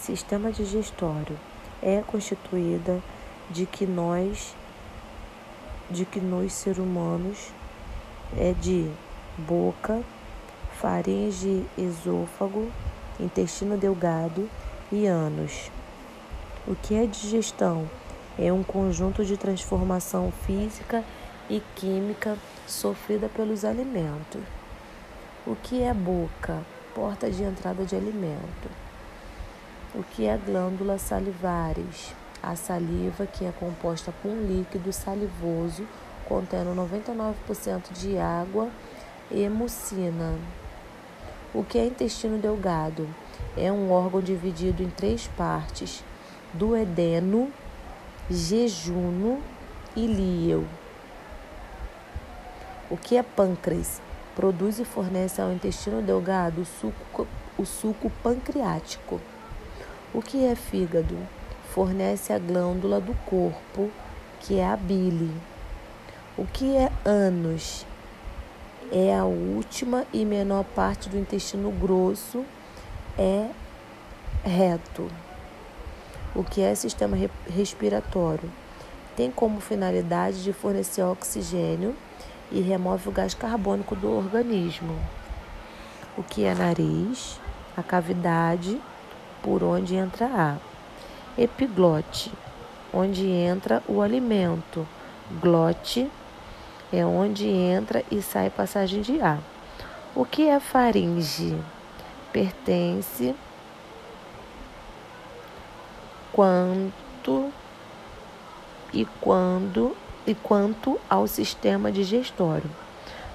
Sistema digestório é constituída de que nós, de que nós seres humanos é de boca, faringe, esôfago, intestino delgado e ânus. O que é digestão? É um conjunto de transformação física e química sofrida pelos alimentos. O que é boca? Porta de entrada de alimento. O que é glândula salivares? A saliva que é composta por um líquido salivoso contendo 99% de água e mucina. O que é intestino delgado? É um órgão dividido em três partes: duodeno, jejuno e líel. O que é pâncreas? Produz e fornece ao intestino delgado o suco, o suco pancreático. O que é fígado? Fornece a glândula do corpo, que é a bile. O que é ânus? É a última e menor parte do intestino grosso, é reto. O que é sistema respiratório? Tem como finalidade de fornecer oxigênio e remove o gás carbônico do organismo. O que é nariz? A cavidade por onde entra ar. Epiglote, onde entra o alimento. Glote é onde entra e sai passagem de ar. O que é faringe? Pertence quanto e quando e quanto ao sistema digestório.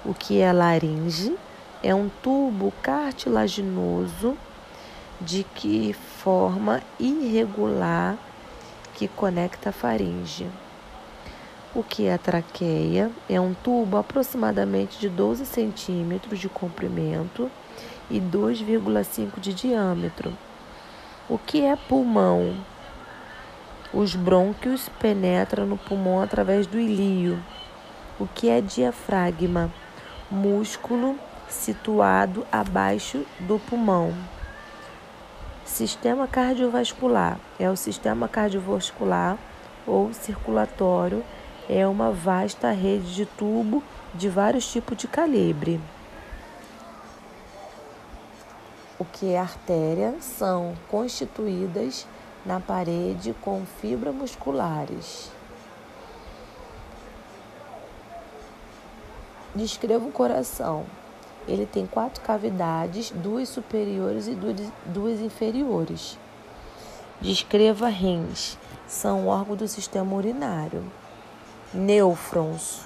O que é laringe? É um tubo cartilaginoso de que forma irregular que conecta a faringe. O que é traqueia? É um tubo aproximadamente de 12 centímetros de comprimento e 2,5 de diâmetro. O que é pulmão? Os brônquios penetram no pulmão através do ilío. O que é diafragma? Músculo situado abaixo do pulmão. Sistema cardiovascular é o sistema cardiovascular ou circulatório é uma vasta rede de tubo de vários tipos de calibre. O que é artéria são constituídas na parede com fibras musculares. Descreva o coração. Ele tem quatro cavidades, duas superiores e duas inferiores. Descreva rins. São órgãos do sistema urinário. Nêufrons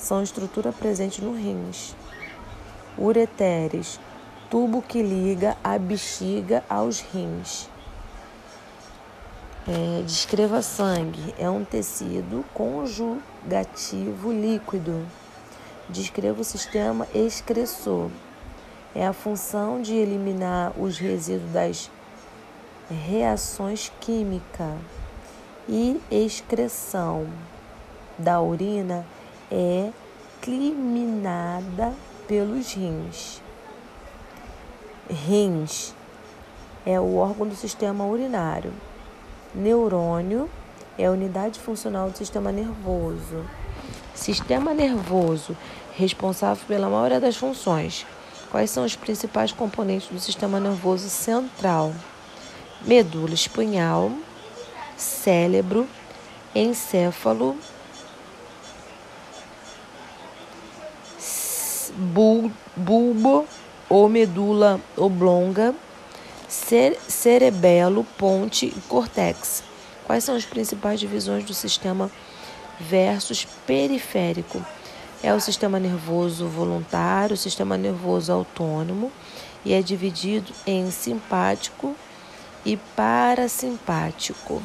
são estrutura presente no rins. Ureteres, tubo que liga a bexiga aos rins. É, descreva sangue. É um tecido conjugativo líquido. Descreva o sistema excressor. É a função de eliminar os resíduos das reações químicas. E excreção da urina é climinada pelos rins. Rins é o órgão do sistema urinário. Neurônio é a unidade funcional do sistema nervoso. Sistema nervoso responsável pela maioria das funções. Quais são os principais componentes do sistema nervoso central? Medula espinhal, cérebro, encéfalo, bulbo ou medula oblonga, cerebelo, ponte e córtex. Quais são as principais divisões do sistema versus periférico? É o sistema nervoso voluntário, o sistema nervoso autônomo e é dividido em simpático e parasimpático.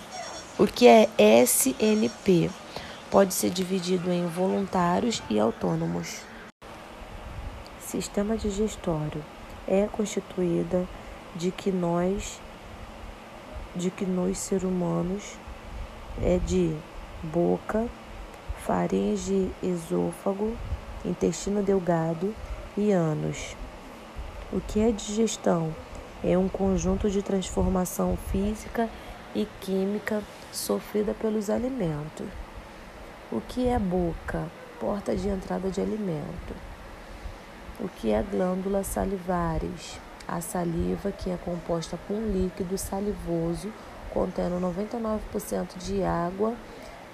O que é SNP? Pode ser dividido em voluntários e autônomos. Sistema digestório é constituída de que nós, de que nós seres humanos é de boca, faringe, esôfago, intestino delgado e ânus. O que é digestão? é um conjunto de transformação física e química sofrida pelos alimentos. O que é boca? Porta de entrada de alimento. O que é glândula salivares? A saliva que é composta por um líquido salivoso contendo 99% de água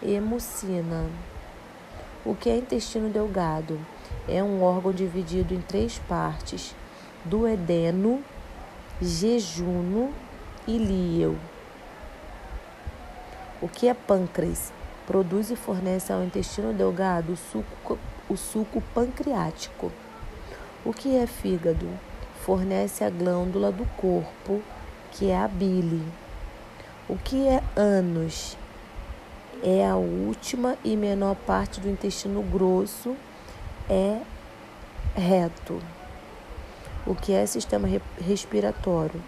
e mucina. O que é intestino delgado? É um órgão dividido em três partes: duodeno, jejuno e líel. O que é pâncreas? Produz e fornece ao intestino delgado o suco, o suco pancreático. O que é fígado? Fornece a glândula do corpo, que é a bile. O que é ânus? É a última e menor parte do intestino grosso, é reto. O que é sistema respiratório?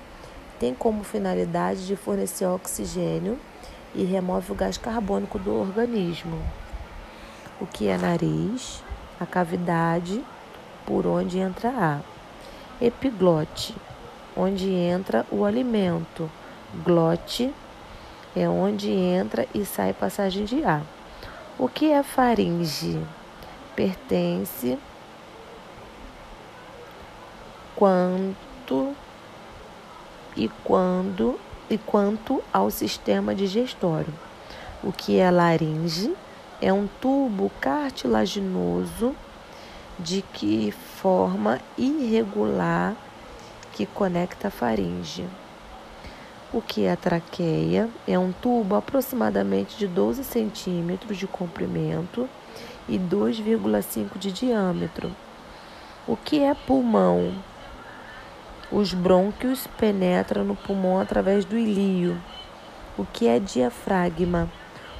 Tem como finalidade de fornecer oxigênio e remove o gás carbônico do organismo. O que é nariz? A cavidade por onde entra ar. Epiglote, onde entra o alimento. Glote é onde entra e sai passagem de ar. O que é faringe? Pertence quanto e quando e quanto ao sistema digestório. O que é laringe? É um tubo cartilaginoso de que forma irregular que conecta a faringe. O que é a traqueia? É um tubo aproximadamente de 12 centímetros de comprimento e 2,5 de diâmetro. O que é pulmão? Os brônquios penetram no pulmão através do ilío. O que é diafragma?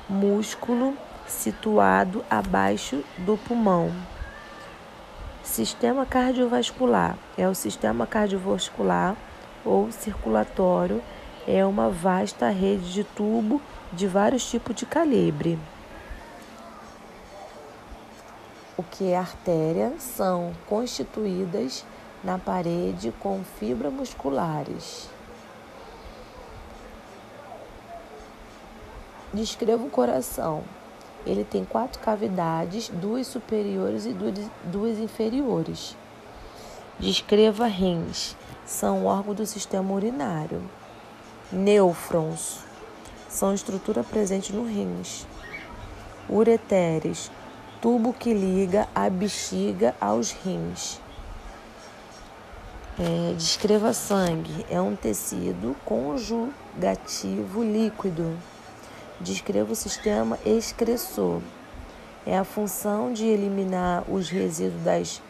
Músculo situado abaixo do pulmão. Sistema cardiovascular é o sistema cardiovascular ou circulatório, é uma vasta rede de tubo de vários tipos de calibre. O que é artéria são constituídas na parede com fibras musculares. Descreva o coração. Ele tem quatro cavidades, duas superiores e duas inferiores. Descreva rins. São órgãos do sistema urinário. Nêufrons. São estrutura presente no rins. Ureteres. Tubo que liga a bexiga aos rins. É, descreva sangue. É um tecido conjugativo líquido. Descreva o sistema excressor. É a função de eliminar os resíduos das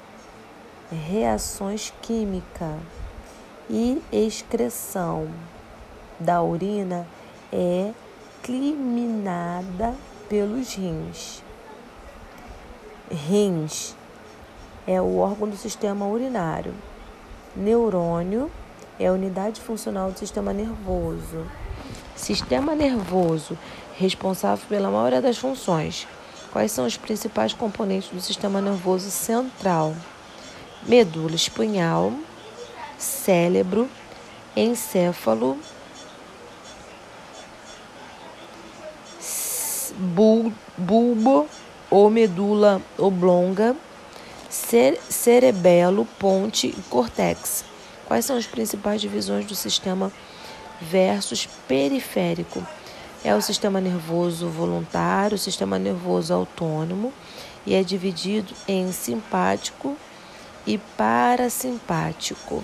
reações químicas. E excreção da urina é climinada pelos rins. Rins é o órgão do sistema urinário. Neurônio é a unidade funcional do sistema nervoso. Sistema nervoso responsável pela maioria das funções. Quais são os principais componentes do sistema nervoso central? Medula espinhal, cérebro, encéfalo, bulbo ou medula oblonga cerebelo, ponte e córtex. Quais são as principais divisões do sistema versus periférico? É o sistema nervoso voluntário, o sistema nervoso autônomo e é dividido em simpático e parasimpático.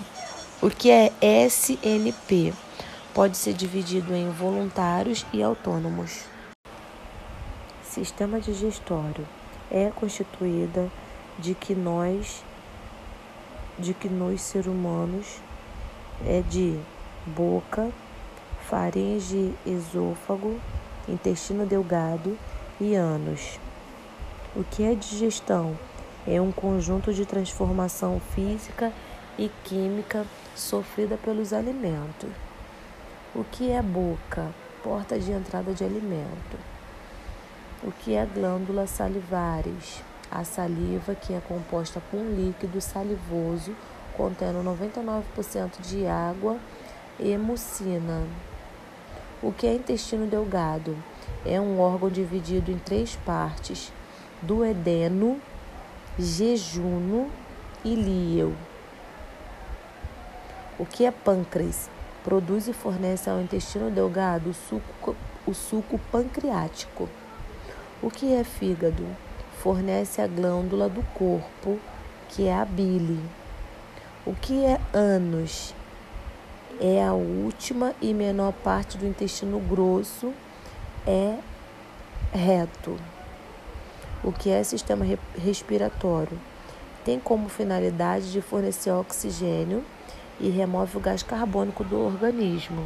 O que é SNP? Pode ser dividido em voluntários e autônomos. Sistema digestório é constituída de que nós, de que nós seres humanos é de boca, faringe, esôfago, intestino delgado e ânus. O que é digestão? É um conjunto de transformação física e química sofrida pelos alimentos. O que é boca? Porta de entrada de alimento. O que é glândula salivares? A saliva, que é composta por um líquido salivoso contendo 99% de água e mucina. O que é intestino delgado? É um órgão dividido em três partes: duodeno, jejuno e líel. O que é pâncreas? Produz e fornece ao intestino delgado o suco, o suco pancreático. O que é fígado? Fornece a glândula do corpo, que é a bile. O que é ânus? É a última e menor parte do intestino grosso, é reto. O que é sistema respiratório? Tem como finalidade de fornecer oxigênio e remove o gás carbônico do organismo.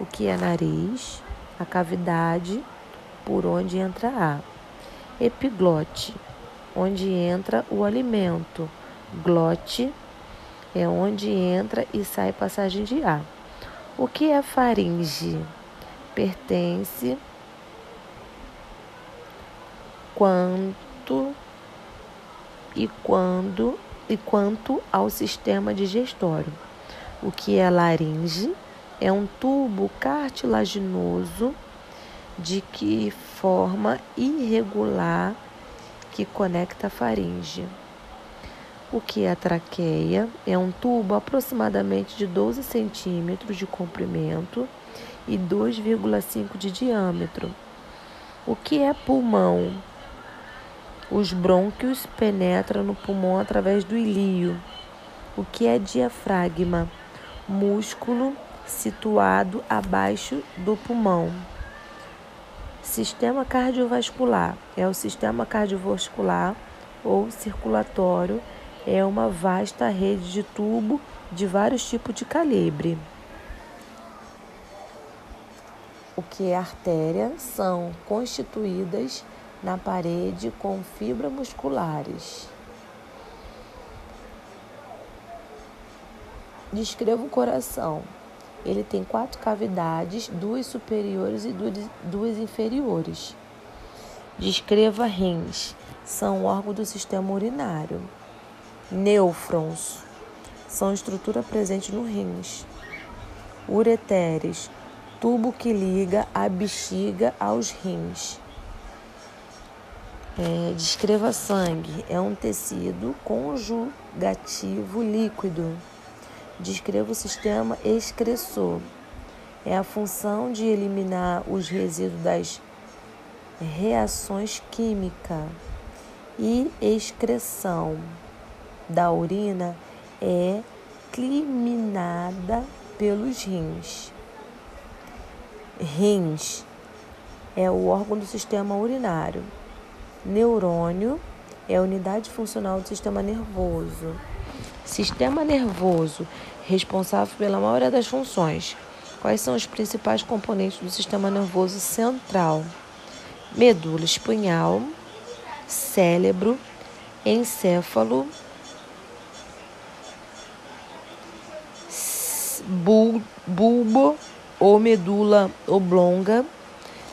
O que é nariz? A cavidade por onde entra ar. Epiglote, onde entra o alimento. Glote é onde entra e sai passagem de ar. O que é faringe? Pertence quanto e quando e quanto ao sistema digestório. O que é laringe? É um tubo cartilaginoso de que forma irregular que conecta a faringe. O que é a traqueia? É um tubo aproximadamente de 12 centímetros de comprimento e 2,5 de diâmetro. O que é pulmão? Os brônquios penetram no pulmão através do ilío. O que é diafragma? Músculo situado abaixo do pulmão. Sistema cardiovascular é o sistema cardiovascular ou circulatório, é uma vasta rede de tubo de vários tipos de calibre. O que é artéria são constituídas na parede com fibras musculares. Descreva o coração. Ele tem quatro cavidades, duas superiores e duas inferiores. Descreva rins. São órgãos do sistema urinário. Nêufrons. São estrutura presente no rins. Ureteres. Tubo que liga a bexiga aos rins. É, descreva sangue. É um tecido conjugativo líquido. Descreva o sistema excressor. É a função de eliminar os resíduos das reações químicas. E excreção da urina é climinada pelos rins. Rins é o órgão do sistema urinário. Neurônio é a unidade funcional do sistema nervoso. Sistema nervoso responsável pela maioria das funções. Quais são os principais componentes do sistema nervoso central? Medula espinhal, cérebro, encéfalo, bulbo ou medula oblonga,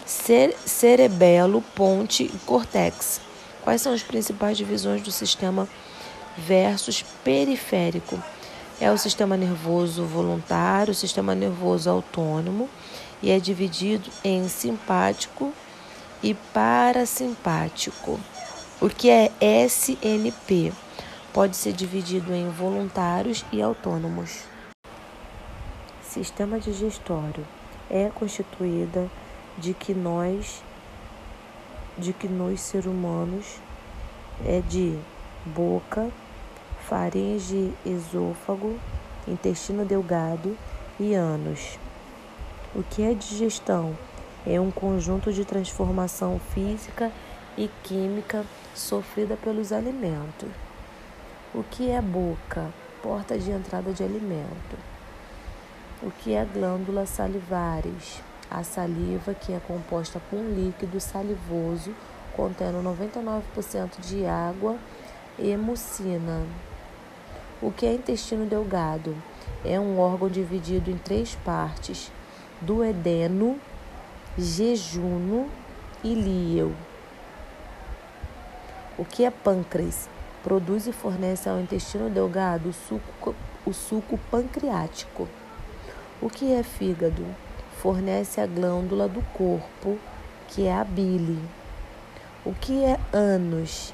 cerebelo, ponte e córtex. Quais são as principais divisões do sistema versus periférico? É o sistema nervoso voluntário, o sistema nervoso autônomo e é dividido em simpático e parasimpático. O que é SNP? Pode ser dividido em voluntários e autônomos. Sistema digestório é constituída de que nós, de que nós seres humanos, é de boca, faringe, esôfago, intestino delgado e ânus. O que é digestão? É um conjunto de transformação física e química sofrida pelos alimentos. O que é boca? Porta de entrada de alimento. O que é glândula salivares? A saliva, que é composta por um líquido salivoso contendo 99% de água e mucina. O que é intestino delgado? É um órgão dividido em três partes: duodeno, jejuno e líel. O que é pâncreas? Produz e fornece ao intestino delgado o suco, o suco pancreático. O que é fígado? Fornece a glândula do corpo, que é a bile. O que é ânus?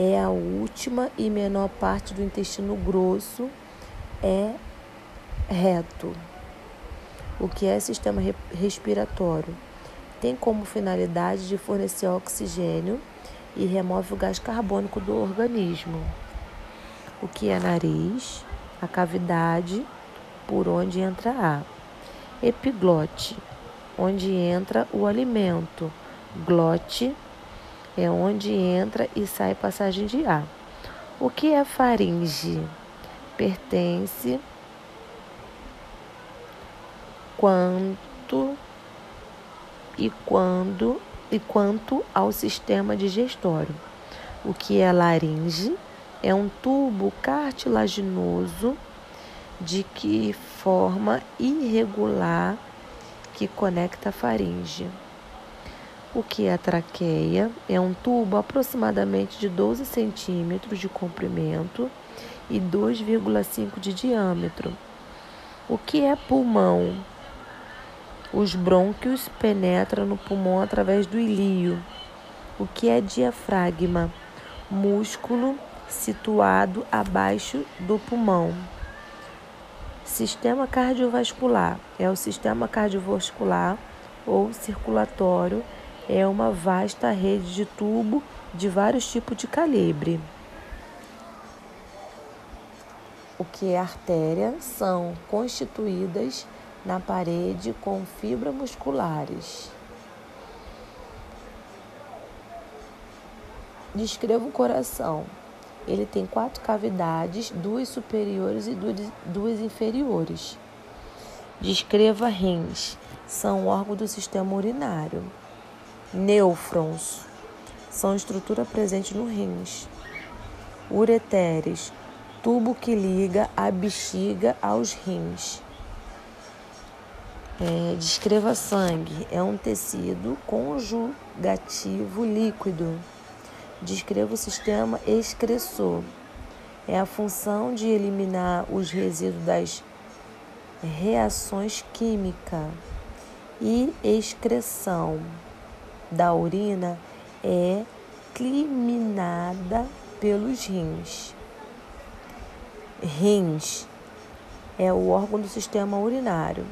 É a última e menor parte do intestino grosso, é reto. O que é sistema respiratório? Tem como finalidade de fornecer oxigênio e remove o gás carbônico do organismo. O que é nariz? A cavidade por onde entra ar. Epiglote, onde entra o alimento. Glote é onde entra e sai passagem de ar. O que é faringe? Pertence quanto e quando e quanto ao sistema digestório. O que é laringe? É um tubo cartilaginoso de que forma irregular que conecta a faringe. O que é traqueia? É um tubo aproximadamente de 12 centímetros de comprimento e 2,5 de diâmetro. O que é pulmão? Os brônquios penetram no pulmão através do ilío. O que é diafragma? Músculo situado abaixo do pulmão. Sistema cardiovascular é o sistema cardiovascular ou circulatório, é uma vasta rede de tubo de vários tipos de calibre. O que é artéria são constituídas na parede com fibras musculares. Descreva o coração. Ele tem quatro cavidades, duas superiores e duas inferiores. Descreva rins. São órgãos do sistema urinário. Nêufrons. São estrutura presente no rins. Ureteres. Tubo que liga a bexiga aos rins. É, descreva sangue. É um tecido conjugativo líquido. Descreva o sistema excretor. É a função de eliminar os resíduos das reações químicas. E excreção da urina é eliminada pelos rins. Rins é o órgão do sistema urinário.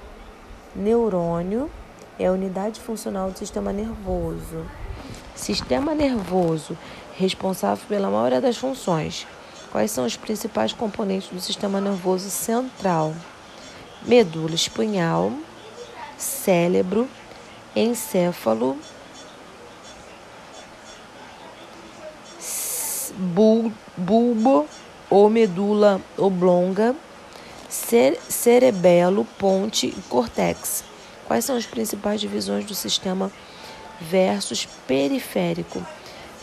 Neurônio é a unidade funcional do sistema nervoso. Sistema nervoso responsável pela maioria das funções. Quais são os principais componentes do sistema nervoso central? Medula espinhal, cérebro, encéfalo, bulbo ou medula oblonga, cerebelo, ponte e córtex. Quais são as principais divisões do sistema versus periférico?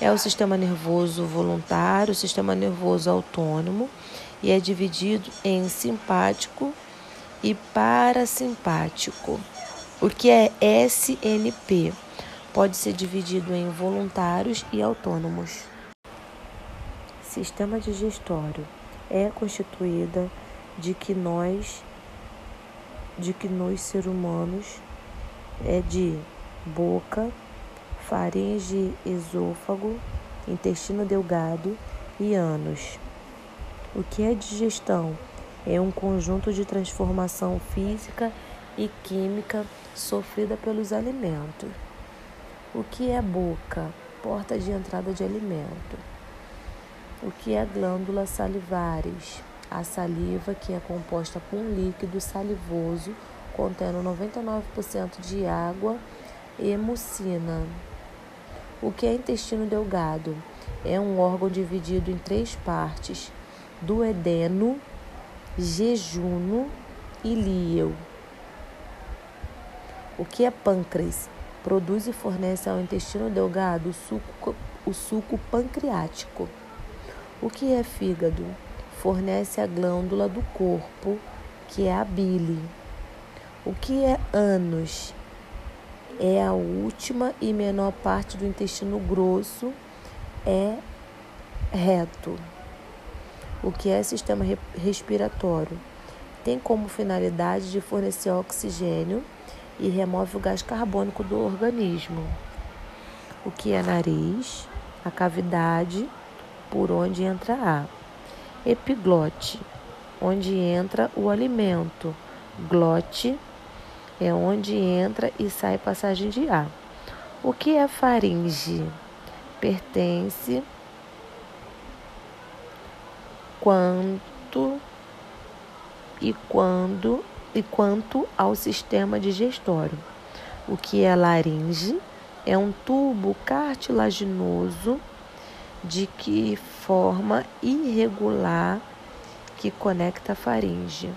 É o sistema nervoso voluntário, o sistema nervoso autônomo e é dividido em simpático e parasimpático. O que é SNP? Pode ser dividido em voluntários e autônomos. Sistema digestório é constituída de que nós de que nós seres humanos é de boca, faringe, esôfago, intestino delgado e ânus. O que é digestão? É um conjunto de transformação física e química sofrida pelos alimentos. O que é boca? Porta de entrada de alimento. O que é glândula salivares? A saliva que é composta por um líquido salivoso contendo 99% de água e mucina. O que é intestino delgado? É um órgão dividido em três partes: duodeno, jejuno e líel. O que é pâncreas? Produz e fornece ao intestino delgado o suco, o suco pancreático. O que é fígado? fornece a glândula do corpo, que é a bile. O que é ânus? É a última e menor parte do intestino grosso, é reto. O que é sistema respiratório? Tem como finalidade de fornecer oxigênio e remove o gás carbônico do organismo. O que é nariz? A cavidade por onde entra ar. Epiglote, onde entra o alimento. Glote é onde entra e sai passagem de ar. O que é faringe? Pertence quanto e quando e quanto ao sistema digestório. O que é laringe? É um tubo cartilaginoso de que forma irregular que conecta a faringe.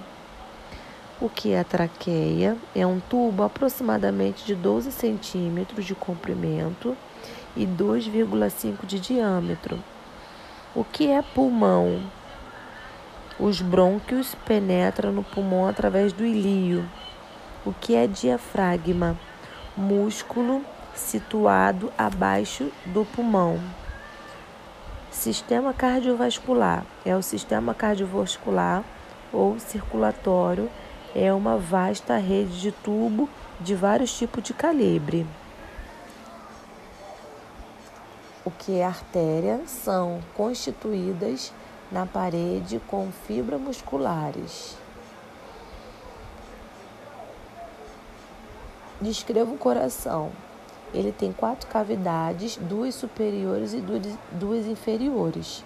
O que é traqueia? É um tubo aproximadamente de 12 centímetros de comprimento e 2,5 de diâmetro. O que é pulmão? Os brônquios penetram no pulmão através do ilío. O que é diafragma? Músculo situado abaixo do pulmão. Sistema cardiovascular é o sistema cardiovascular ou circulatório, é uma vasta rede de tubo de vários tipos de calibre. O que é artéria são constituídas na parede com fibras musculares. Descreva o coração. Ele tem quatro cavidades, duas superiores e duas inferiores.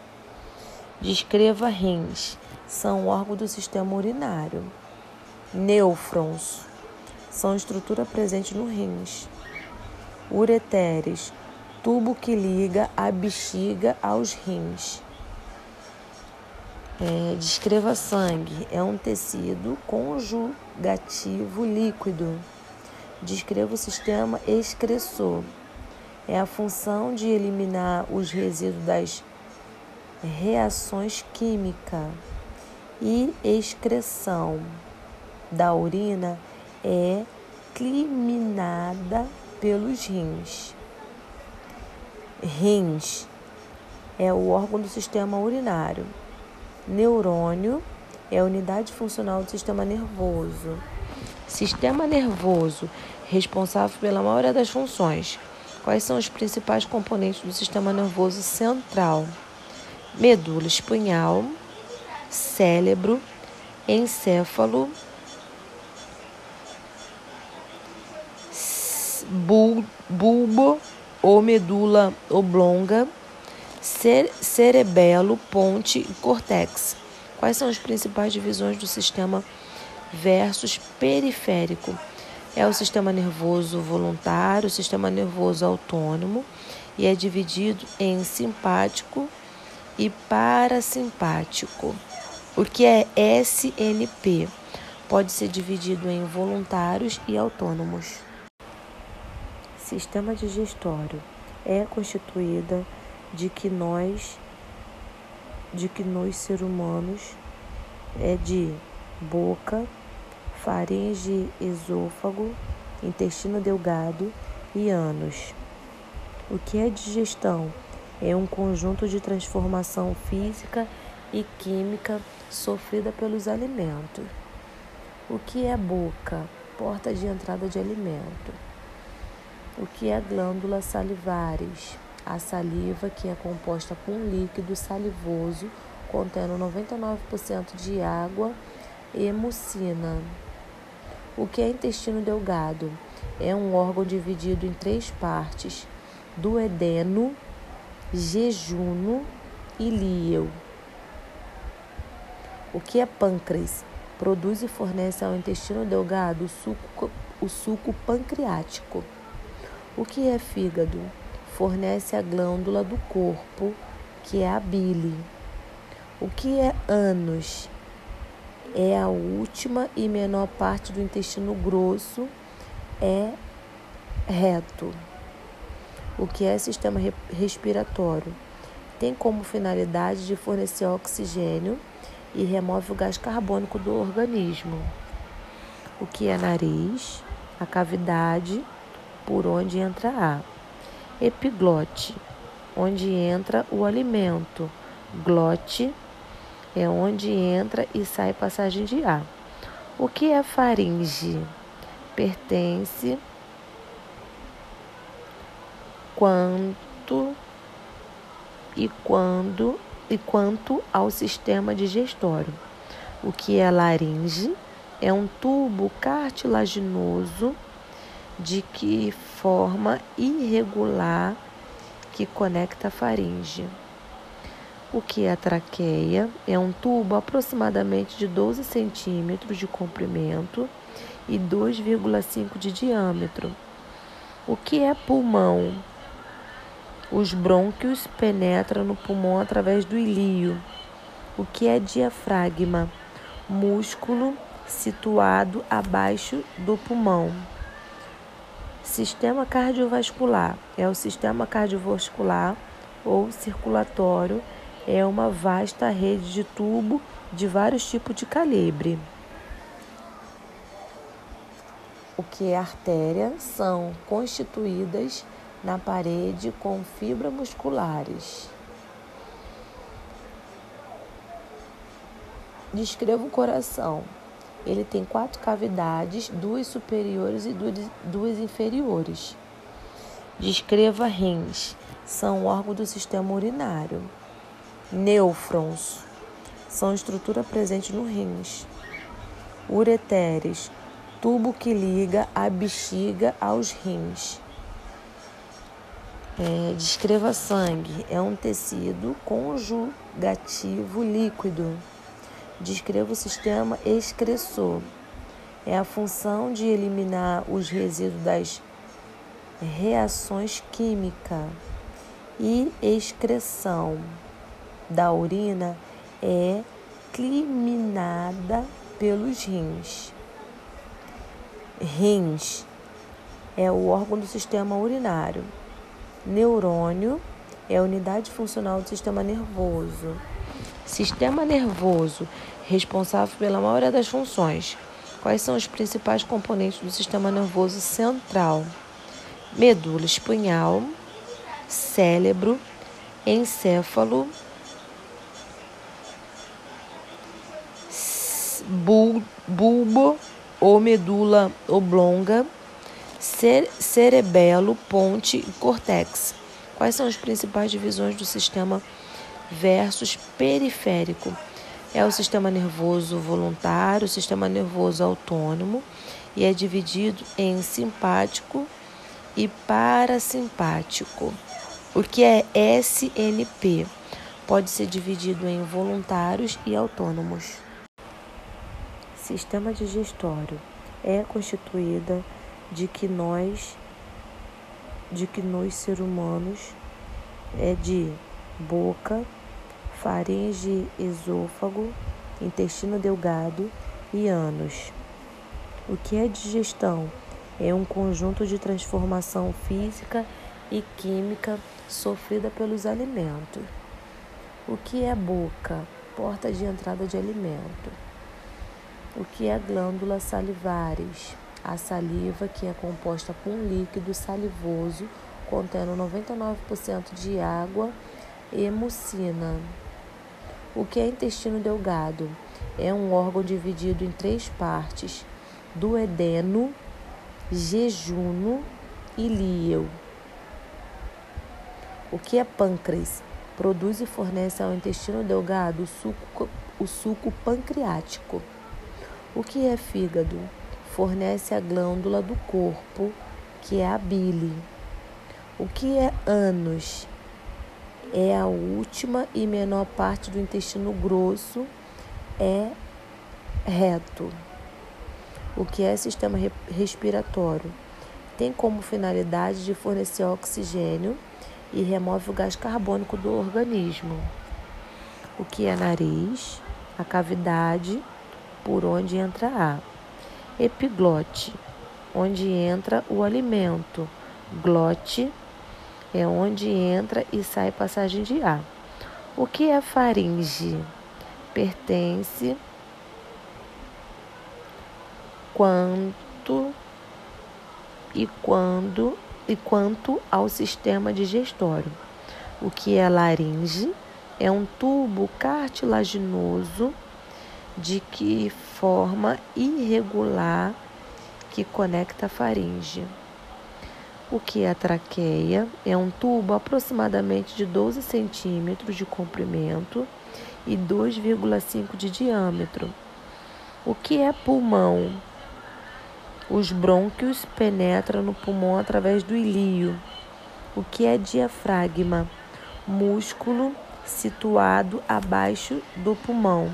Descreva rins. São órgãos do sistema urinário. Nêufrons. São estrutura presente no rins. Ureteres. Tubo que liga a bexiga aos rins. É, descreva sangue. É um tecido conjugativo líquido. Descreva o sistema excressor. É a função de eliminar os resíduos das reações químicas. E excreção da urina é eliminada pelos rins. Rins é o órgão do sistema urinário. Neurônio é a unidade funcional do sistema nervoso. Sistema nervoso responsável pela maioria das funções. Quais são os principais componentes do sistema nervoso central? Medula espinhal, cérebro, encéfalo, bulbo ou medula oblonga cerebelo, ponte e córtex. Quais são as principais divisões do sistema versus periférico? É o sistema nervoso voluntário, o sistema nervoso autônomo e é dividido em simpático e parasimpático. O que é SNP? Pode ser dividido em voluntários e autônomos. Sistema digestório é constituída de que nós, de que nós seres humanos é de boca, faringe, esôfago, intestino delgado e ânus. O que é digestão? É um conjunto de transformação física e química sofrida pelos alimentos. O que é boca? Porta de entrada de alimento. O que é glândula salivares? a saliva, que é composta por um líquido salivoso contendo 99% de água e mucina. O que é intestino delgado? É um órgão dividido em três partes: duodeno, jejuno e líel. O que é pâncreas? Produz e fornece ao intestino delgado o suco, o suco pancreático. O que é fígado? fornece a glândula do corpo, que é a bile. O que é ânus? É a última e menor parte do intestino grosso, é reto. O que é sistema respiratório? Tem como finalidade de fornecer oxigênio e remove o gás carbônico do organismo. O que é nariz? A cavidade por onde entra ar epiglote, onde entra o alimento. Glote é onde entra e sai passagem de ar. O que é faringe? Pertence quanto e quando e quanto ao sistema digestório. O que é laringe? É um tubo cartilaginoso de que forma irregular que conecta a faringe. O que é a traqueia? É um tubo aproximadamente de 12 centímetros de comprimento e 2,5 de diâmetro. O que é pulmão? Os brônquios penetram no pulmão através do ilío. O que é diafragma? Músculo situado abaixo do pulmão. Sistema cardiovascular é o sistema cardiovascular ou circulatório, é uma vasta rede de tubo de vários tipos de calibre. O que é artéria são constituídas na parede com fibras musculares. Descreva o coração. Ele tem quatro cavidades, duas superiores e duas inferiores. Descreva rins. São órgãos do sistema urinário. Nêufrons. São estrutura presente no rins. Ureteres. Tubo que liga a bexiga aos rins. É, descreva sangue. É um tecido conjugativo líquido. Descreva o sistema excressor. É a função de eliminar os resíduos das reações químicas e excreção da urina é eliminada pelos rins. Rins é o órgão do sistema urinário. Neurônio é a unidade funcional do sistema nervoso. Sistema nervoso responsável pela maioria das funções. Quais são os principais componentes do sistema nervoso central? Medula espinhal, cérebro, encéfalo, bulbo ou medula oblonga cerebelo, ponte e córtex. Quais são as principais divisões do sistema versus periférico? É o sistema nervoso voluntário, o sistema nervoso autônomo e é dividido em simpático e parasimpático. O que é SNP? Pode ser dividido em voluntários e autônomos. Sistema digestório é constituída de que nós, de que nós seres humanos é de boca, faringe, esôfago, intestino delgado e ânus. O que é digestão? É um conjunto de transformação física e química sofrida pelos alimentos. O que é boca? Porta de entrada de alimento. O que é glândulas salivares? A saliva, que é composta por um líquido salivoso contendo 99% de água e mucina. O que é intestino delgado? É um órgão dividido em três partes: duodeno, jejuno e líel. O que é pâncreas? Produz e fornece ao intestino delgado o suco, o suco pancreático. O que é fígado? fornece a glândula do corpo, que é a bile. O que é ânus? É a última e menor parte do intestino grosso, é reto. O que é sistema respiratório? Tem como finalidade de fornecer oxigênio e remove o gás carbônico do organismo. O que é nariz? A cavidade por onde entra ar epiglote, onde entra o alimento. Glote é onde entra e sai passagem de ar. O que é faringe? Pertence quanto e quando e quanto ao sistema digestório. O que é laringe? é um tubo cartilaginoso de que forma irregular que conecta a faringe. O que é a traqueia? É um tubo aproximadamente de 12 centímetros de comprimento e 2,5 de diâmetro. O que é pulmão? Os brônquios penetram no pulmão através do ilío. O que é diafragma? Músculo situado abaixo do pulmão.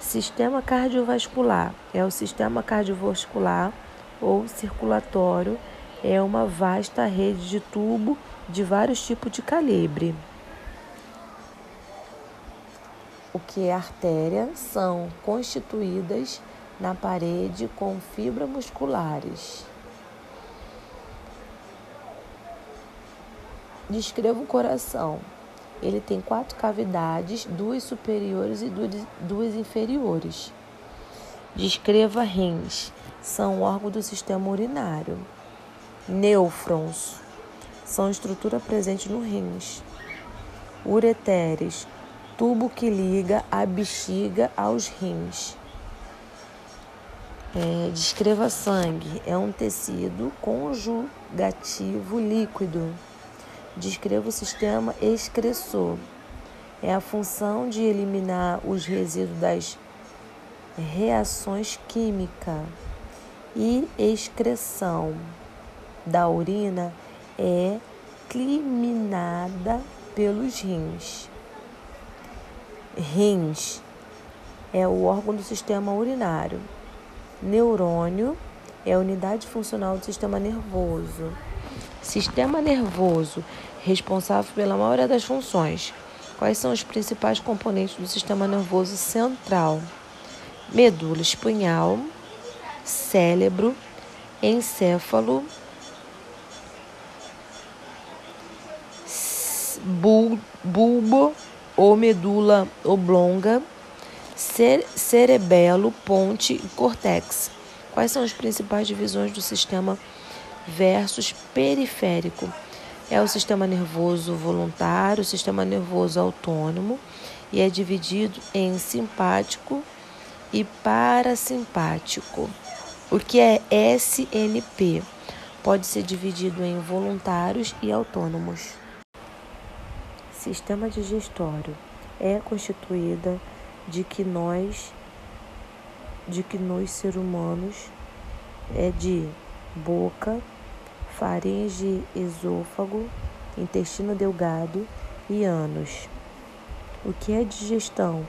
Sistema cardiovascular é o sistema cardiovascular ou circulatório, é uma vasta rede de tubo de vários tipos de calibre. O que é artéria são constituídas na parede com fibras musculares. Descreva o coração. Ele tem quatro cavidades, duas superiores e duas inferiores. Descreva rins. São órgãos do sistema urinário. Nêufrons. São estrutura presente no rins. Ureteres. Tubo que liga a bexiga aos rins. É, descreva sangue. É um tecido conjugativo líquido. Descreva o sistema excressor. É a função de eliminar os resíduos das reações químicas e excreção da urina é eliminada pelos rins. Rins é o órgão do sistema urinário. Neurônio é a unidade funcional do sistema nervoso. Sistema nervoso responsável pela maioria das funções. Quais são os principais componentes do sistema nervoso central? Medula espinhal, cérebro, encéfalo, bulbo ou medula oblonga, cerebelo, ponte e córtex. Quais são as principais divisões do sistema versus periférico? É o sistema nervoso voluntário, o sistema nervoso autônomo e é dividido em simpático e parasimpático. O que é SNP? Pode ser dividido em voluntários e autônomos. Sistema digestório é constituída de que nós de que nós seres humanos é de boca, faringe, esôfago, intestino delgado e ânus. O que é digestão?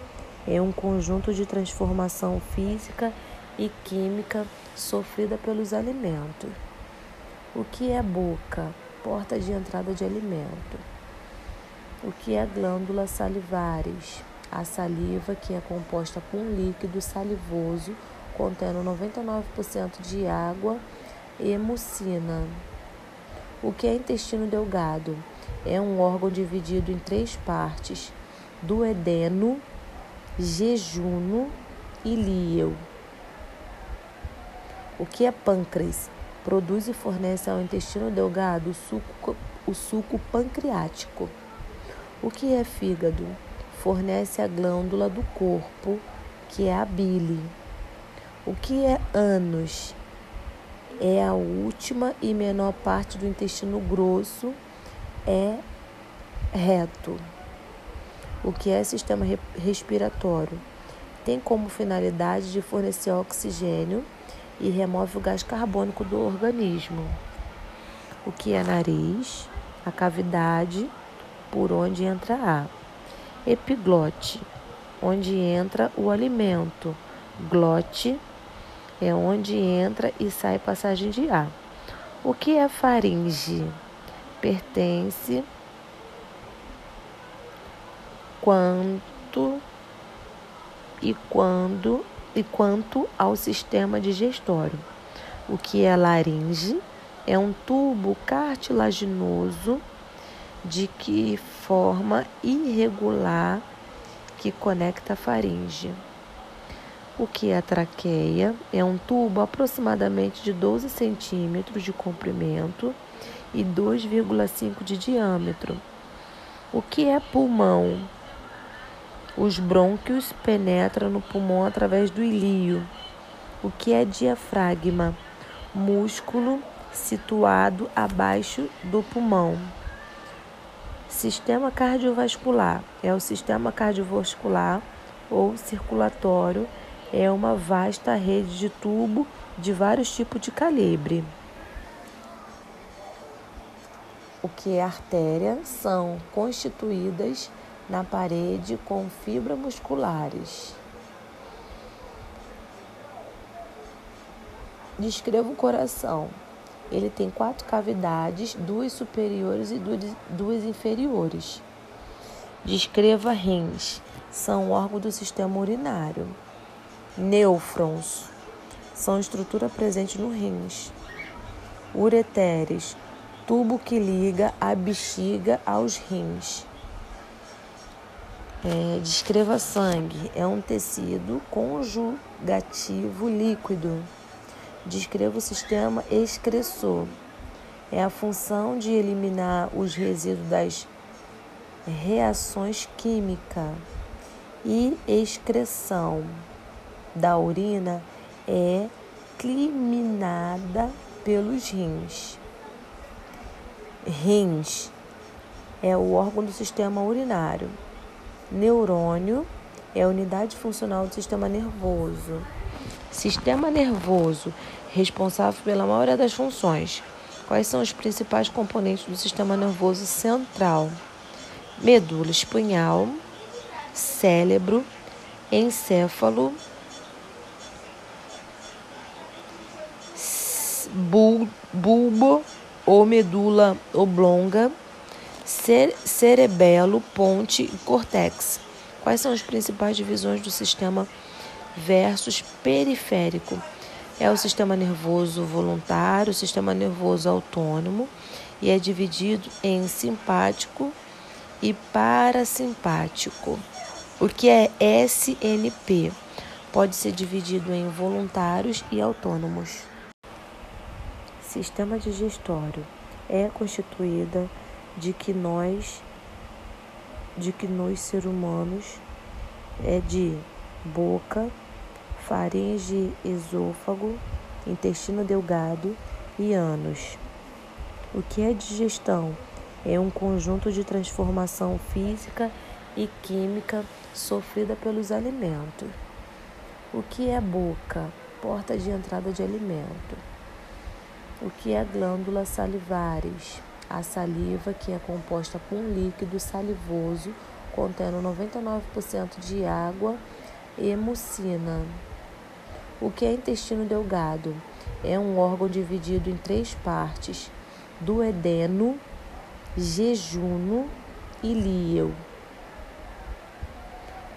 É um conjunto de transformação física e química sofrida pelos alimentos. O que é boca? Porta de entrada de alimento. O que é glândula salivares? A saliva que é composta por um líquido salivoso contendo 99% de água e mucina. O que é intestino delgado? É um órgão dividido em três partes: duodeno, jejuno e líel. O que é pâncreas? Produz e fornece ao intestino delgado o suco, o suco pancreático. O que é fígado? Fornece a glândula do corpo, que é a bile. O que é ânus? É a última e menor parte do intestino grosso, é reto. O que é sistema respiratório? Tem como finalidade de fornecer oxigênio e remove o gás carbônico do organismo. O que é nariz? A cavidade por onde entra ar. Epiglote, onde entra o alimento. Glote, é onde entra e sai passagem de ar. O que é faringe? Pertence quanto e quando e quanto ao sistema digestório. O que é laringe? É um tubo cartilaginoso de que forma irregular que conecta a faringe. O que é a traqueia? É um tubo aproximadamente de 12 centímetros de comprimento e 2,5 de diâmetro. O que é pulmão? Os brônquios penetram no pulmão através do ilío. O que é diafragma? Músculo situado abaixo do pulmão. Sistema cardiovascular é o sistema cardiovascular ou circulatório, é uma vasta rede de tubo de vários tipos de calibre. O que é artéria são constituídas na parede com fibras musculares. Descreva o coração. Ele tem quatro cavidades, duas superiores e duas inferiores. Descreva rins. São órgãos do sistema urinário. Nêufrons são estrutura presente no rins. Ureteres tubo que liga a bexiga aos rins. É, descreva sangue. É um tecido conjugativo líquido. Descreva o sistema excressor. É a função de eliminar os resíduos das reações químicas. E excreção da urina é climinada pelos rins. Rins é o órgão do sistema urinário. Neurônio é a unidade funcional do sistema nervoso. Sistema nervoso responsável pela maioria das funções. Quais são os principais componentes do sistema nervoso central? Medula espinhal, cérebro, encéfalo, bulbo ou medula oblonga, cerebelo, ponte e córtex. Quais são as principais divisões do sistema versus periférico? É o sistema nervoso voluntário, o sistema nervoso autônomo e é dividido em simpático e parasimpático. O que é SNP? Pode ser dividido em voluntários e autônomos. Sistema digestório é constituída de que nós, de que nós seres humanos é de boca, faringe, esôfago, intestino delgado e ânus. O que é digestão? É um conjunto de transformação física e química sofrida pelos alimentos. O que é boca? Porta de entrada de alimento. O que é glândula salivares? A saliva que é composta por um líquido salivoso contendo 99% de água e mucina. O que é intestino delgado? É um órgão dividido em três partes: duodeno, jejuno e líel.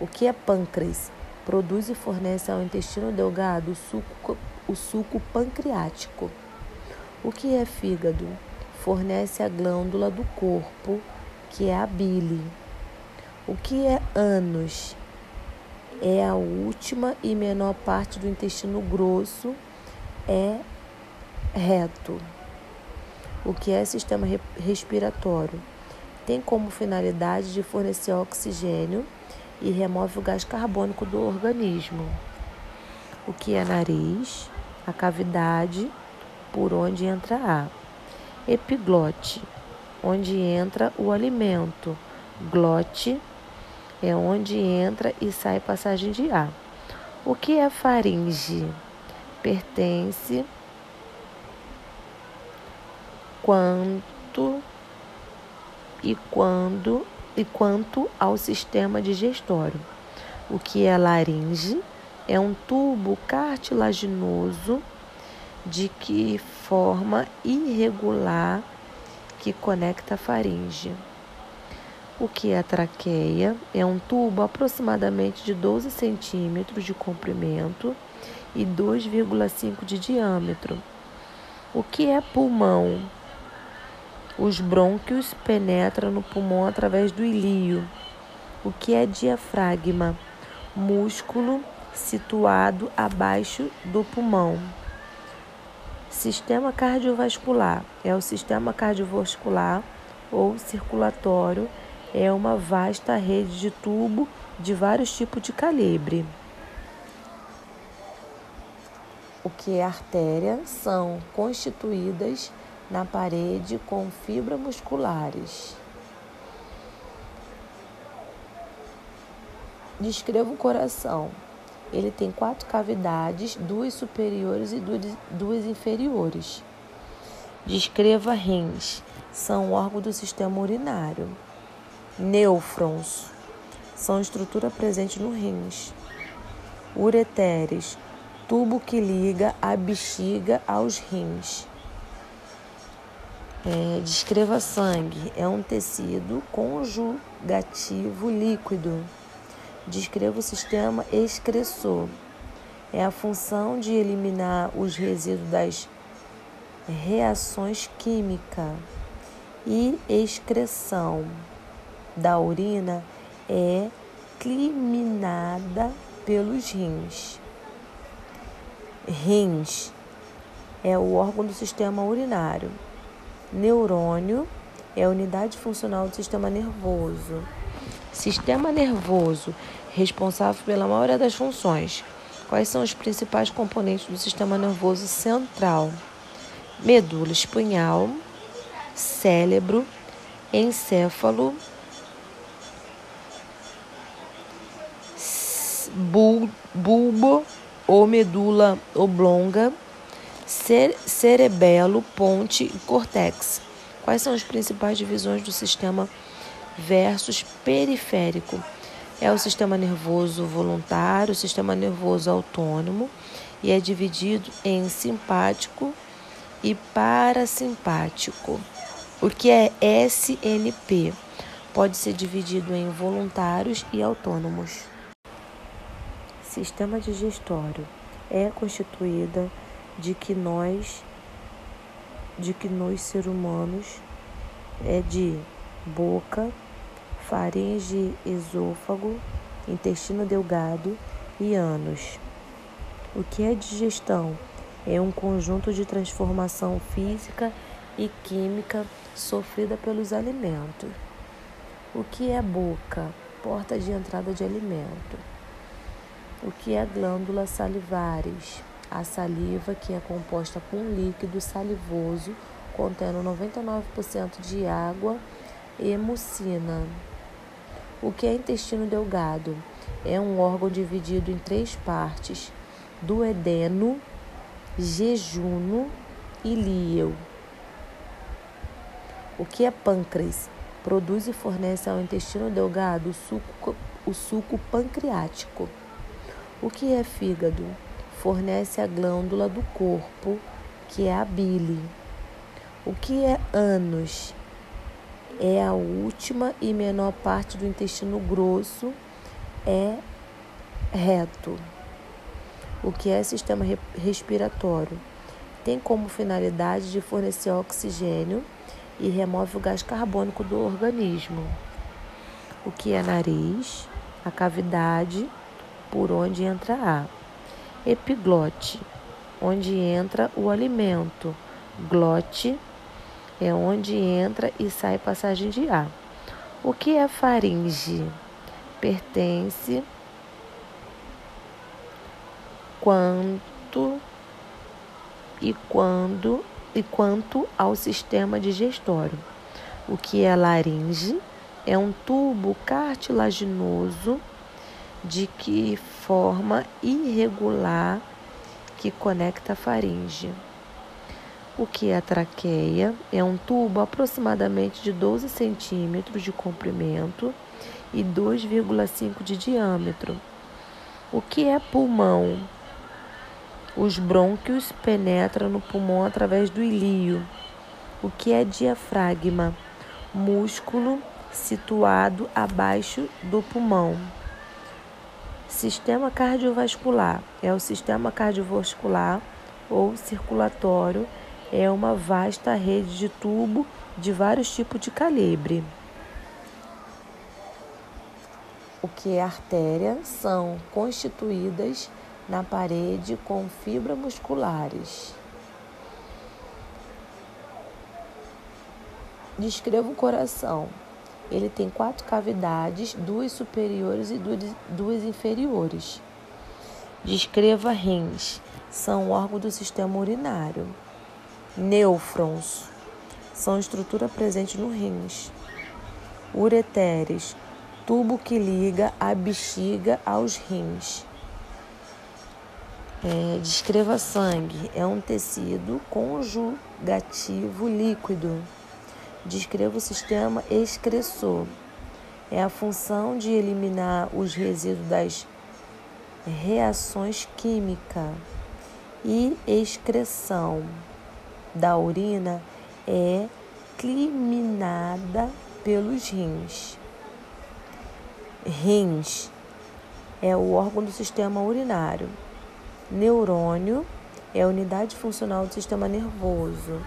O que é pâncreas? Produz e fornece ao intestino delgado o suco, o suco pancreático. O que é fígado? Fornece a glândula do corpo, que é a bile. O que é ânus? É a última e menor parte do intestino grosso, é reto. O que é sistema respiratório? Tem como finalidade de fornecer oxigênio e remove o gás carbônico do organismo. O que é nariz? A cavidade por onde entra ar. Epiglote, onde entra o alimento. Glote é onde entra e sai passagem de ar. O que é faringe? Pertence quanto e quando e quanto ao sistema digestório. O que é laringe? É um tubo cartilaginoso de que forma irregular que conecta a faringe. O que é a traqueia? É um tubo aproximadamente de 12 centímetros de comprimento e 2,5 de diâmetro. O que é pulmão? Os brônquios penetram no pulmão através do ilío. O que é diafragma? Músculo situado abaixo do pulmão. Sistema cardiovascular é o sistema cardiovascular ou circulatório, é uma vasta rede de tubo de vários tipos de calibre. O que é artéria são constituídas na parede com fibras musculares. Descreva o coração. Ele tem quatro cavidades, duas superiores e duas inferiores. Descreva rins. São órgãos do sistema urinário. Nêufrons são estrutura presente no rins. Ureteres, tubo que liga a bexiga aos rins. É, descreva sangue. É um tecido conjugativo líquido. Descreva o sistema excressor. É a função de eliminar os resíduos das reações químicas e excreção da urina é climinada pelos rins. Rins é o órgão do sistema urinário. Neurônio é a unidade funcional do sistema nervoso. Sistema nervoso responsável pela maioria das funções. Quais são os principais componentes do sistema nervoso central? Medula espinhal, cérebro, encéfalo, bulbo ou medula oblonga, cerebelo, ponte e córtex. Quais são as principais divisões do sistema versus periférico? É o sistema nervoso voluntário, o sistema nervoso autônomo e é dividido em simpático e parasimpático. O que é SNP? Pode ser dividido em voluntários e autônomos. Sistema digestório é constituída de que nós, de que nós seres humanos é de boca, faringe, esôfago, intestino delgado e ânus. O que é digestão? É um conjunto de transformação física e química sofrida pelos alimentos. O que é boca? Porta de entrada de alimento. O que é glândula salivares? A saliva que é composta por um líquido salivoso contendo 99% de água e mucina. O que é intestino delgado? É um órgão dividido em três partes: duodeno, jejuno e líel. O que é pâncreas? Produz e fornece ao intestino delgado o suco, o suco pancreático. O que é fígado? Fornece a glândula do corpo, que é a bile. O que é ânus? É a última e menor parte do intestino grosso, é reto. O que é sistema respiratório? Tem como finalidade de fornecer oxigênio e remove o gás carbônico do organismo. O que é nariz? A cavidade por onde entra ar. Epiglote, onde entra o alimento. Glote é onde entra e sai passagem de ar. O que é faringe? Pertence quanto e quando e quanto ao sistema digestório. O que é laringe? É um tubo cartilaginoso de que forma irregular que conecta a faringe. O que é a traqueia? É um tubo aproximadamente de 12 centímetros de comprimento e 2,5 de diâmetro. O que é pulmão? Os brônquios penetram no pulmão através do ilío. O que é diafragma? Músculo situado abaixo do pulmão. Sistema cardiovascular é o sistema cardiovascular ou circulatório, é uma vasta rede de tubo de vários tipos de calibre. O que é artéria são constituídas na parede com fibras musculares. Descreva o coração. Ele tem quatro cavidades, duas superiores e duas inferiores. Descreva rins. São órgãos do sistema urinário. Nêufrons. São estrutura presente no rins. Ureteres. Tubo que liga a bexiga aos rins. É, descreva sangue. É um tecido conjugativo líquido. Descreva o sistema excressor. É a função de eliminar os resíduos das reações químicas e excreção da urina é climinada pelos rins. Rins é o órgão do sistema urinário. Neurônio é a unidade funcional do sistema nervoso.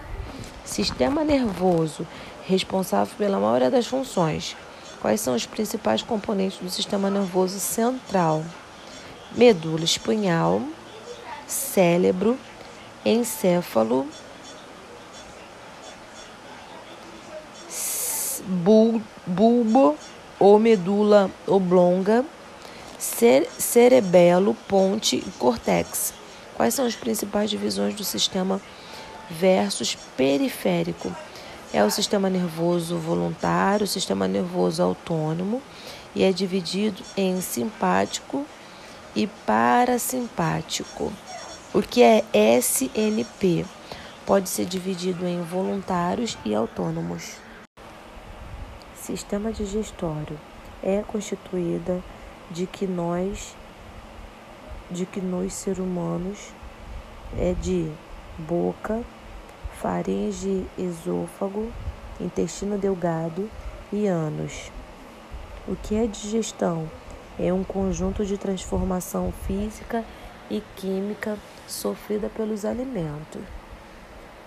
Sistema nervoso, responsável pela maioria das funções. Quais são os principais componentes do sistema nervoso central? Medula espinhal, cérebro, encéfalo, bulbo ou medula oblonga, cerebelo, ponte e córtex. Quais são as principais divisões do sistema versus periférico. É o sistema nervoso voluntário, o sistema nervoso autônomo e é dividido em simpático e parasimpático. O que é SNP? Pode ser dividido em voluntários e autônomos. Sistema digestório é constituída de que nós de que nós seres humanos é de boca, faringe, esôfago, intestino delgado e ânus. O que é digestão? É um conjunto de transformação física e química sofrida pelos alimentos.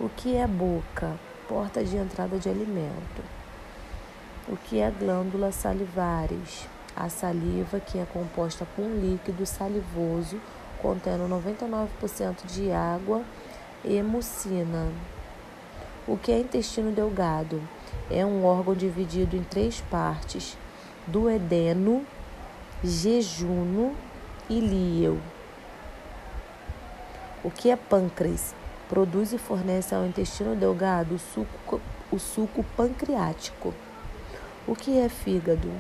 O que é boca? Porta de entrada de alimento. O que é glândula salivares? A saliva que é composta por um líquido salivoso contendo 99% de água e mucina. O que é intestino delgado? É um órgão dividido em três partes: duodeno, jejuno e líel. O que é pâncreas? Produz e fornece ao intestino delgado o suco, o suco pancreático. O que é fígado?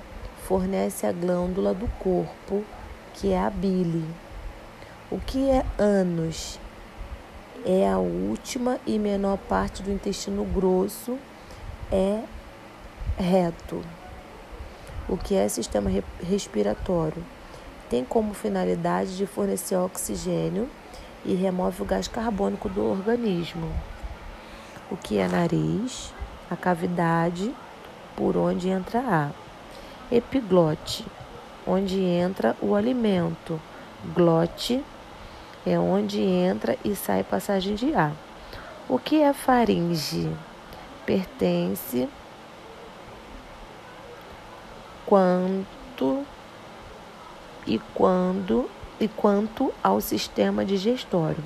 Fornece a glândula do corpo, que é a bile. O que é ânus? é a última e menor parte do intestino grosso, é reto. O que é sistema respiratório? Tem como finalidade de fornecer oxigênio e remove o gás carbônico do organismo. O que é nariz? A cavidade por onde entra ar. Epiglote, onde entra o alimento. Glote, é onde entra e sai passagem de ar. O que é faringe? Pertence quanto e quando e quanto ao sistema digestório.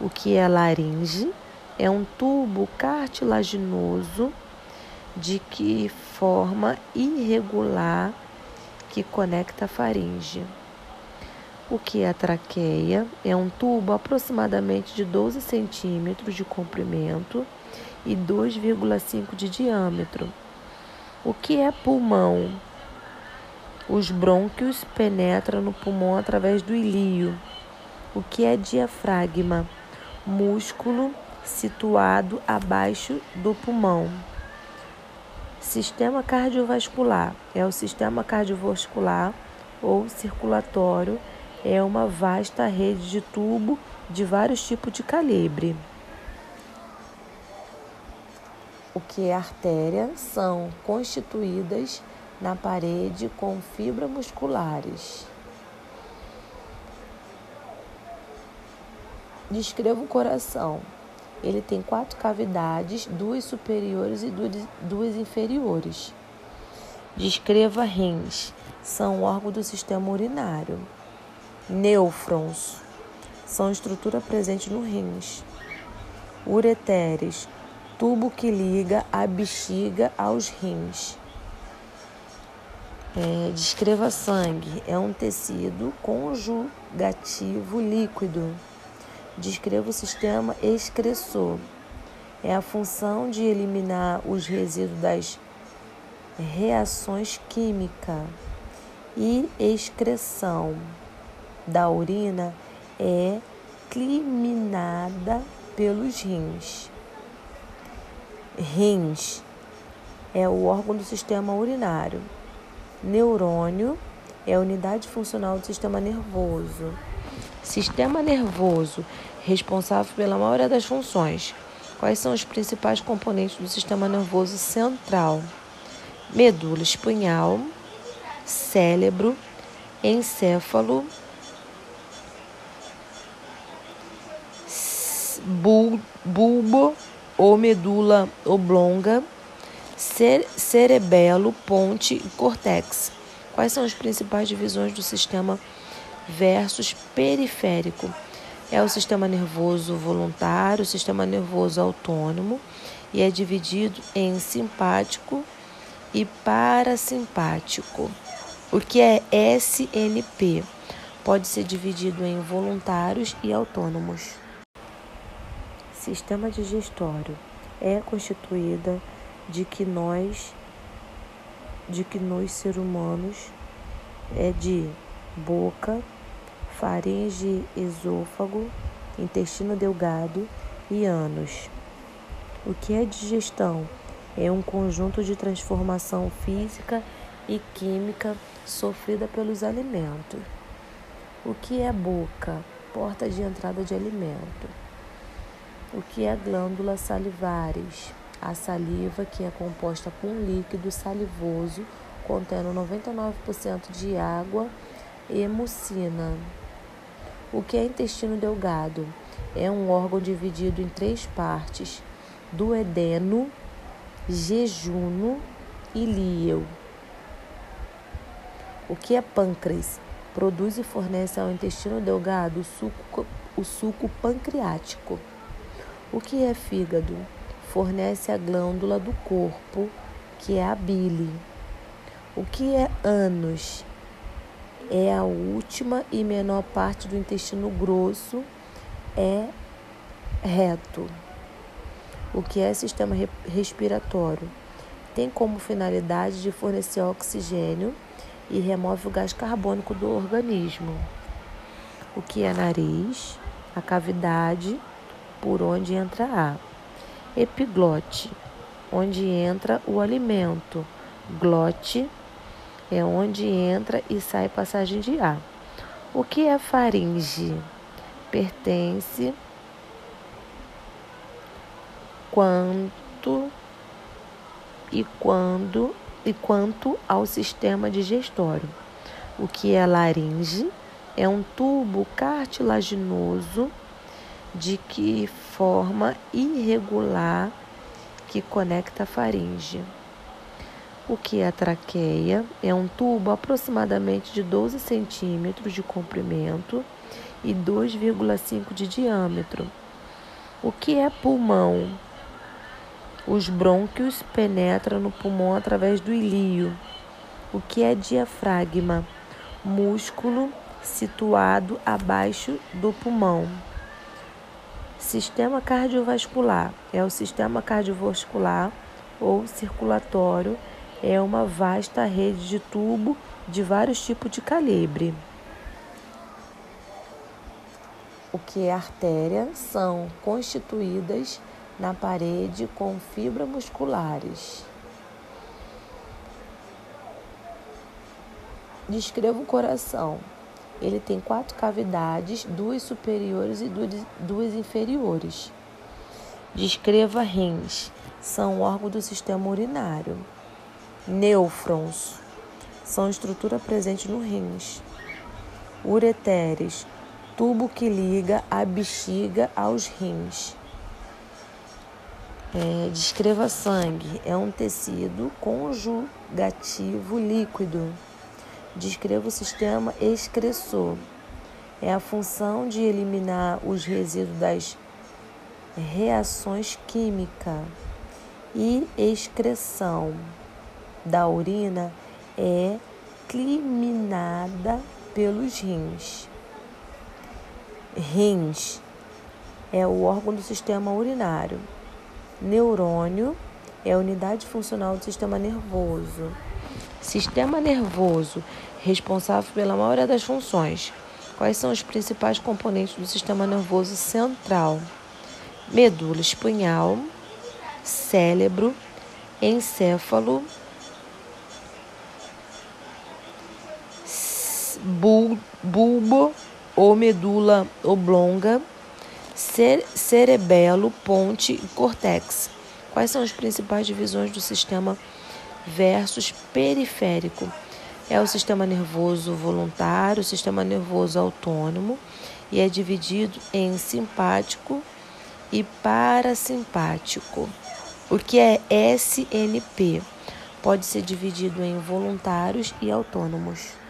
O que é laringe? É um tubo cartilaginoso de que forma irregular que conecta a faringe. O que é a traqueia? É um tubo aproximadamente de 12 centímetros de comprimento e 2,5 de diâmetro. O que é pulmão? Os brônquios penetram no pulmão através do ilío. O que é diafragma? Músculo situado abaixo do pulmão. Sistema cardiovascular é o sistema cardiovascular ou circulatório é uma vasta rede de tubo de vários tipos de calibre. O que é artéria são constituídas na parede com fibras musculares. Descreva o coração. Ele tem quatro cavidades, duas superiores e duas inferiores. Descreva rins. São órgãos do sistema urinário. Nêufrons são estrutura presente no rins. Ureteres, tubo que liga a bexiga aos rins. É, descreva sangue. É um tecido conjugativo líquido. Descreva o sistema excretor. É a função de eliminar os resíduos das reações químicas e excreção da urina é eliminada pelos rins. Rins é o órgão do sistema urinário. Neurônio é a unidade funcional do sistema nervoso. Sistema nervoso responsável pela maioria das funções. Quais são os principais componentes do sistema nervoso central? Medula espinhal, cérebro, encéfalo, bulbo ou medula oblonga cerebelo, ponte e córtex. Quais são as principais divisões do sistema versus periférico? É o sistema nervoso voluntário, o sistema nervoso autônomo e é dividido em simpático e parasimpático. O que é SNP? Pode ser dividido em voluntários e autônomos. Sistema digestório é constituída de que nós, de que nós seres humanos, é de boca, faringe, esôfago, intestino delgado e ânus. O que é digestão? É um conjunto de transformação física e química sofrida pelos alimentos. O que é boca? Porta de entrada de alimento. O que é glândulas salivares? A saliva, que é composta por um líquido salivoso contendo 99% de água e mucina. O que é intestino delgado? É um órgão dividido em três partes: duodeno, jejuno e líel. O que é pâncreas? Produz e fornece ao intestino delgado o suco, o suco pancreático. O que é fígado? fornece a glândula do corpo, que é a bile. O que é ânus? É a última e menor parte do intestino grosso, é reto. O que é sistema respiratório? Tem como finalidade de fornecer oxigênio e remove o gás carbônico do organismo. O que é nariz? A cavidade por onde entra ar epiglote, onde entra o alimento. Glote é onde entra e sai passagem de ar. O que é faringe? Pertence quanto e quando e quanto ao sistema digestório. O que é laringe? É um tubo cartilaginoso de que forma irregular que conecta a faringe. O que é a traqueia? É um tubo aproximadamente de 12 centímetros de comprimento e 2,5 de diâmetro. O que é pulmão? Os brônquios penetram no pulmão através do ilío. O que é diafragma? Músculo situado abaixo do pulmão. Sistema cardiovascular é o sistema cardiovascular ou circulatório, é uma vasta rede de tubo de vários tipos de calibre. O que é artéria são constituídas na parede com fibras musculares. Descreva o coração. Ele tem quatro cavidades, duas superiores e duas inferiores. Descreva rins. São órgão do sistema urinário. Nêufrons. São estrutura presente no rins. Ureteres. Tubo que liga a bexiga aos rins. É, descreva sangue. É um tecido conjugativo líquido Descreva o sistema excretor. É a função de eliminar os resíduos das reações químicas e excreção da urina é discriminada pelos rins. Rins é o órgão do sistema urinário. Neurônio é a unidade funcional do sistema nervoso. Sistema nervoso responsável pela maioria das funções. Quais são os principais componentes do sistema nervoso central? Medula espinhal, cérebro, encéfalo, bulbo ou medula oblonga, cerebelo, ponte e córtex. Quais são as principais divisões do sistema versus periférico? É o sistema nervoso voluntário, o sistema nervoso autônomo e é dividido em simpático e parasimpático. O que é SNP? Pode ser dividido em voluntários e autônomos.